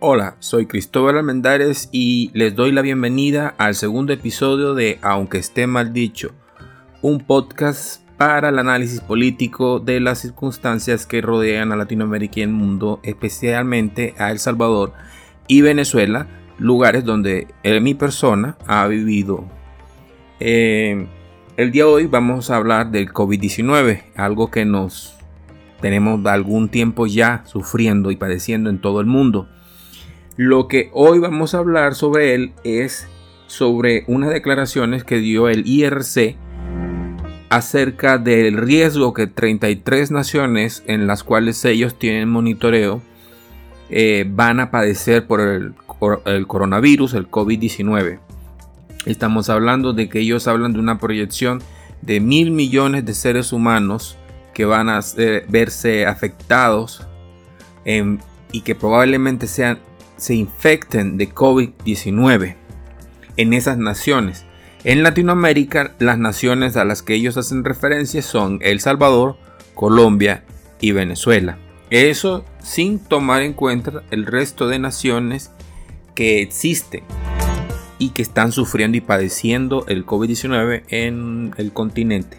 Hola, soy Cristóbal Almendares y les doy la bienvenida al segundo episodio de Aunque esté mal dicho, un podcast para el análisis político de las circunstancias que rodean a Latinoamérica y el mundo, especialmente a El Salvador y Venezuela, lugares donde mi persona ha vivido. Eh, el día de hoy vamos a hablar del COVID-19, algo que nos tenemos algún tiempo ya sufriendo y padeciendo en todo el mundo. Lo que hoy vamos a hablar sobre él es sobre unas declaraciones que dio el IRC acerca del riesgo que 33 naciones en las cuales ellos tienen monitoreo eh, van a padecer por el, el coronavirus, el COVID-19. Estamos hablando de que ellos hablan de una proyección de mil millones de seres humanos que van a verse afectados y que probablemente sean se infecten de COVID-19 en esas naciones. En Latinoamérica, las naciones a las que ellos hacen referencia son El Salvador, Colombia y Venezuela. Eso sin tomar en cuenta el resto de naciones que existen y que están sufriendo y padeciendo el COVID-19 en el continente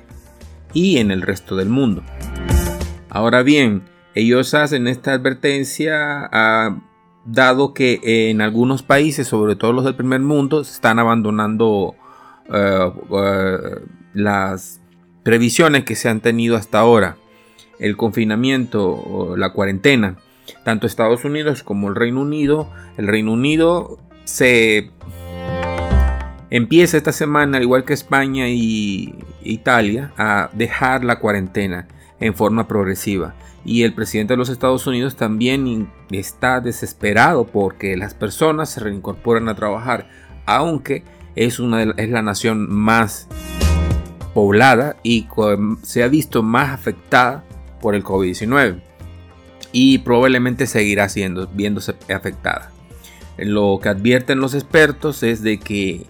y en el resto del mundo. Ahora bien, ellos hacen esta advertencia a dado que en algunos países, sobre todo los del primer mundo, están abandonando eh, eh, las previsiones que se han tenido hasta ahora, el confinamiento la cuarentena. Tanto Estados Unidos como el Reino Unido, el Reino Unido se empieza esta semana, al igual que España y Italia, a dejar la cuarentena en forma progresiva y el presidente de los Estados Unidos también está desesperado porque las personas se reincorporen a trabajar, aunque es, una es la nación más poblada y se ha visto más afectada por el COVID-19 y probablemente seguirá siendo, viéndose afectada. Lo que advierten los expertos es de que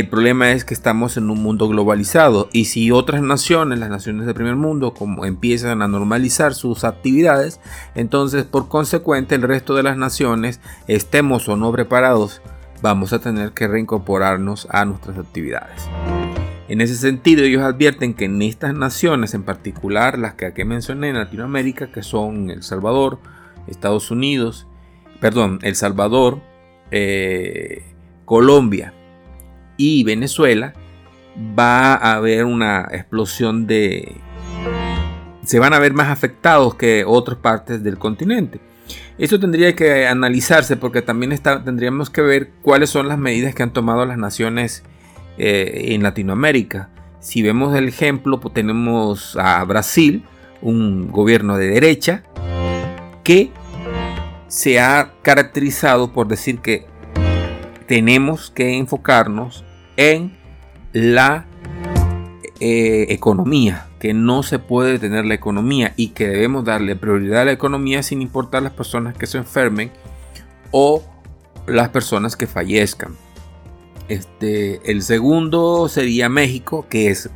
el problema es que estamos en un mundo globalizado y si otras naciones, las naciones del primer mundo, como empiezan a normalizar sus actividades, entonces por consecuente el resto de las naciones, estemos o no preparados, vamos a tener que reincorporarnos a nuestras actividades. En ese sentido, ellos advierten que en estas naciones, en particular las que aquí mencioné en Latinoamérica, que son El Salvador, Estados Unidos, perdón, El Salvador, eh, Colombia, y Venezuela, va a haber una explosión de... se van a ver más afectados que otras partes del continente. Eso tendría que analizarse porque también está, tendríamos que ver cuáles son las medidas que han tomado las naciones eh, en Latinoamérica. Si vemos el ejemplo, pues tenemos a Brasil, un gobierno de derecha, que se ha caracterizado por decir que tenemos que enfocarnos en la eh, economía, que no se puede detener la economía y que debemos darle prioridad a la economía sin importar las personas que se enfermen o las personas que fallezcan. Este, el segundo sería México, que es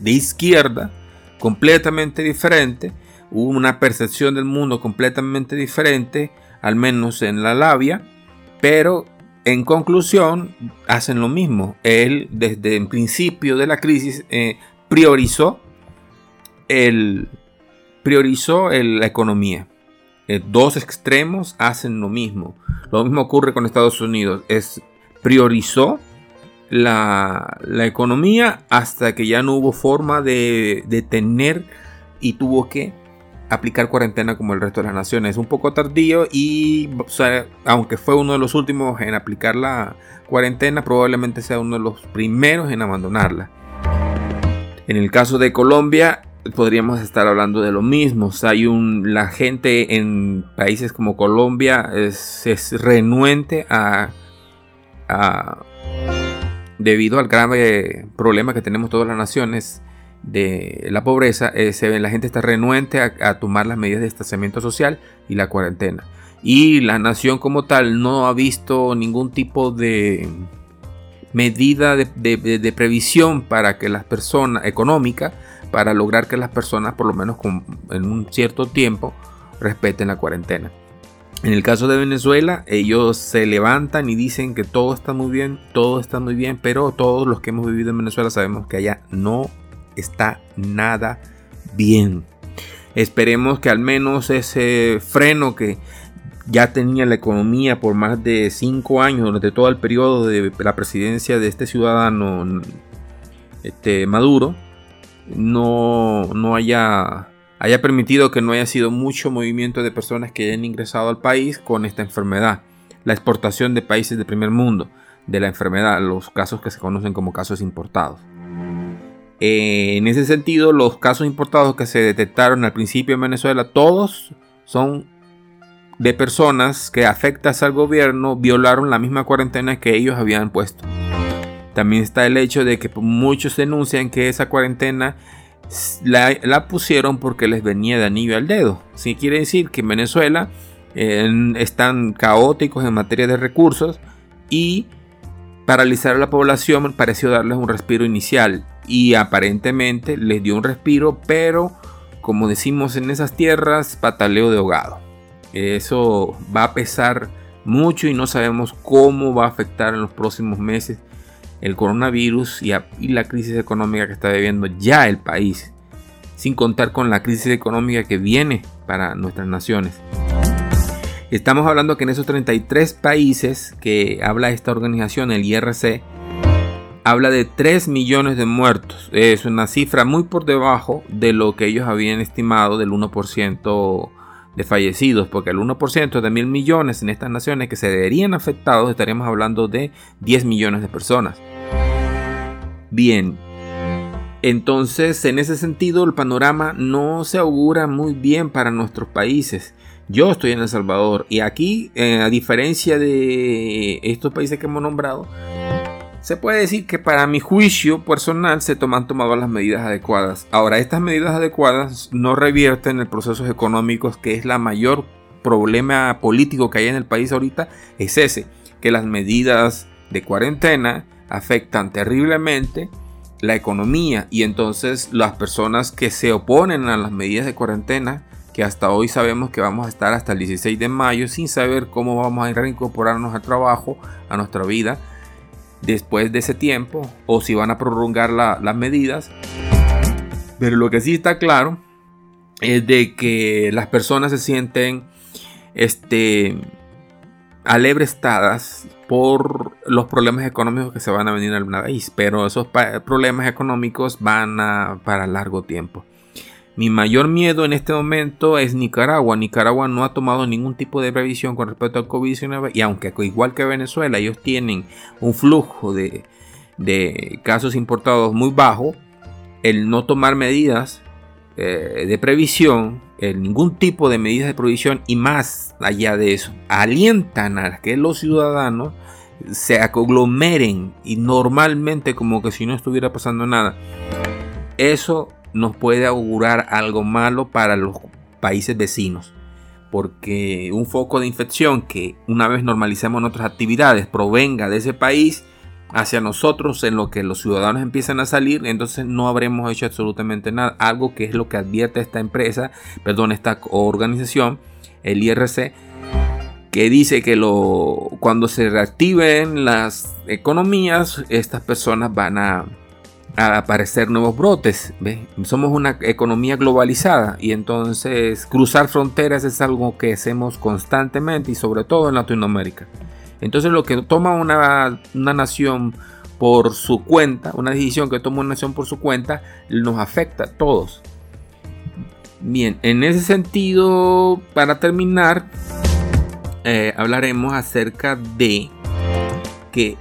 de izquierda, completamente diferente, una percepción del mundo completamente diferente, al menos en la labia, pero en conclusión, hacen lo mismo. Él, desde el principio de la crisis, eh, priorizó, el, priorizó la economía. Eh, dos extremos hacen lo mismo. Lo mismo ocurre con Estados Unidos. Es, priorizó la, la economía hasta que ya no hubo forma de detener y tuvo que aplicar cuarentena como el resto de las naciones. Un poco tardío y aunque fue uno de los últimos en aplicar la cuarentena, probablemente sea uno de los primeros en abandonarla. En el caso de Colombia, podríamos estar hablando de lo mismo. hay un, la gente en países como Colombia es, renuente a, a, debido al grave problema que tenemos todas las naciones de la pobreza, eh, se la gente está renuente a, tomar las medidas de distanciamiento social y la cuarentena. Y la nación como tal no ha visto ningún tipo de medida de, previsión para que las personas, económica, para lograr que las personas, por lo menos en un cierto tiempo, respeten la cuarentena. En el caso de Venezuela, ellos se levantan y dicen que todo está muy bien, todo está muy bien, pero todos los que hemos vivido en Venezuela sabemos que allá no está nada bien. Esperemos que al menos ese freno que ya tenía la economía por más de cinco años durante todo el periodo de la presidencia de este ciudadano este, Maduro, no, no haya haya permitido que no haya sido mucho movimiento de personas que hayan ingresado al país con esta enfermedad. La exportación de países de primer mundo de la enfermedad, los casos que se conocen como casos importados. Eh, en ese sentido, los casos importados que se detectaron al principio en Venezuela, todos son de personas que afectas al gobierno violaron la misma cuarentena que ellos habían puesto. También está el hecho de que muchos denuncian que esa cuarentena la, pusieron porque les venía de anillo al dedo. Si quiere decir que en Venezuela están caóticos en materia de recursos y paralizar a la población pareció darles un respiro inicial y aparentemente les dio un respiro, pero como decimos en esas tierras, pataleo de ahogado. Eso va a pesar mucho y no sabemos cómo va a afectar en los próximos meses el coronavirus y, la crisis económica que está viviendo ya el país, sin contar con la crisis económica que viene para nuestras naciones. Estamos hablando que en esos 33 países que habla esta organización, el IRC, habla de 3 millones de muertos. Es una cifra muy por debajo de lo que ellos habían estimado del 1% de fallecidos, porque el 1% de mil millones en estas naciones que se verían afectados, estaríamos hablando de 10 millones de personas. Bien, entonces en ese sentido el panorama no se augura muy bien para nuestros países. Yo estoy en El Salvador y aquí, eh, a diferencia de estos países que hemos nombrado, se puede decir que para mi juicio personal se toman tomado las medidas adecuadas. Ahora, estas medidas adecuadas no revierten el procesos económicos que es la mayor problema político que hay en el país ahorita, es ese, que las medidas de cuarentena afectan terriblemente la economía y entonces las personas que se oponen a las medidas de cuarentena que hasta hoy sabemos que vamos a estar hasta el 16 de mayo sin saber cómo vamos a reincorporarnos al trabajo, a nuestra vida, después de ese tiempo o si van a prolongar las medidas. Pero lo que sí está claro es de que las personas se sienten este, alebrestadas por los problemas económicos que se van a venir al país. Pero esos problemas económicos van a para largo tiempo. Mi mayor miedo en este momento es Nicaragua. Nicaragua no ha tomado ningún tipo de previsión con respecto al COVID-19 y aunque igual que Venezuela ellos tienen un flujo de, casos importados muy bajo, el no tomar medidas eh, de previsión, ningún tipo de medidas de previsión y más allá de eso, alientan a que los ciudadanos se aglomeren y normalmente como que si no estuviera pasando nada. Eso nos puede augurar algo malo para los países vecinos. Porque un foco de infección que una vez normalicemos nuestras actividades provenga de ese país hacia nosotros en lo que los ciudadanos empiezan a salir, entonces no habremos hecho absolutamente nada. Algo que es lo que advierte esta empresa, perdón, esta organización, el IRC, que dice que lo, cuando se reactiven las economías, estas personas van a a aparecer nuevos brotes. Somos una economía globalizada y entonces cruzar fronteras es algo que hacemos constantemente y sobre todo en Latinoamérica. Entonces lo que toma una, una nación por su cuenta, una decisión que toma una nación por su cuenta, nos afecta a todos. Bien, en ese sentido, para terminar, eh, hablaremos acerca de que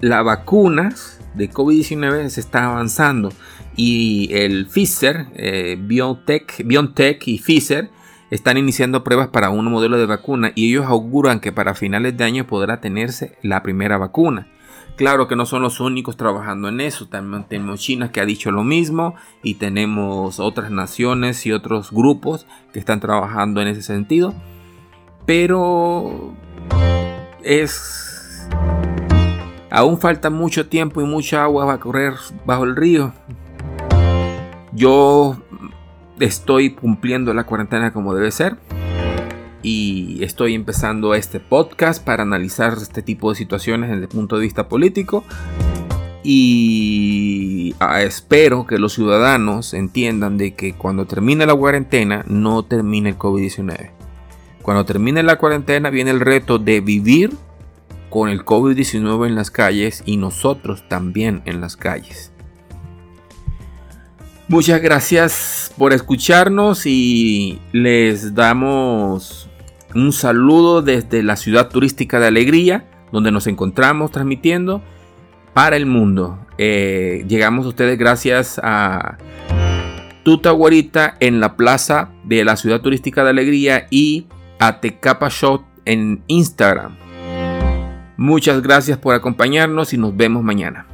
las vacunas de COVID-19 se está avanzando y el Pfizer, eh, BioNTech, y Pfizer están iniciando pruebas para un modelo de vacuna y ellos auguran que para finales de año podrá tenerse la primera vacuna. Claro que no son los únicos trabajando en eso, también tenemos China que ha dicho lo mismo y tenemos otras naciones y otros grupos que están trabajando en ese sentido. Pero es Aún falta mucho tiempo y mucha agua va a correr bajo el río. Yo estoy cumpliendo la cuarentena como debe ser. y estoy empezando este podcast para analizar este tipo de situaciones desde el punto de vista político y ah, espero que los ciudadanos entiendan de que cuando termine la cuarentena no termine el COVID-19. Cuando termine la cuarentena viene el reto de vivir con el COVID-19 en las calles y nosotros también en las calles. Muchas gracias por escucharnos y les damos un saludo desde la ciudad turística de Alegría, donde nos encontramos transmitiendo para el mundo. Eh, llegamos a ustedes gracias a Tuta Guarita en la plaza de la ciudad turística de Alegría y a Tecapa Shot en Instagram. Muchas gracias por acompañarnos y nos vemos mañana.